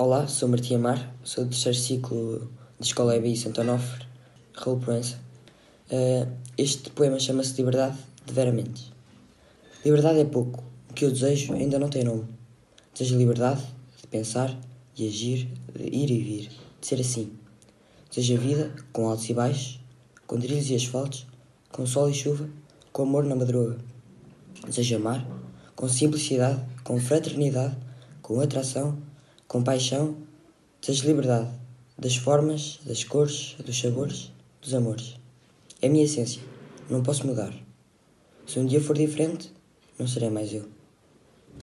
Olá, sou Martim Amar, sou do terceiro ciclo de Escola EBI Santo Onofre, Raul Proença. Uh, este poema chama-se Liberdade, de Vera Mendes. Liberdade é pouco, o que eu desejo ainda não tem nome. Desejo liberdade de pensar, de agir, de ir e vir, de ser assim. Desejo a vida com altos e baixos, com trilhos e asfaltos, com sol e chuva, com amor na madruga. Desejo amar, com simplicidade, com fraternidade, com atração, com paixão, desejo liberdade, das formas, das cores, dos sabores, dos amores. É a minha essência, não posso mudar. Se um dia for diferente, não serei mais eu.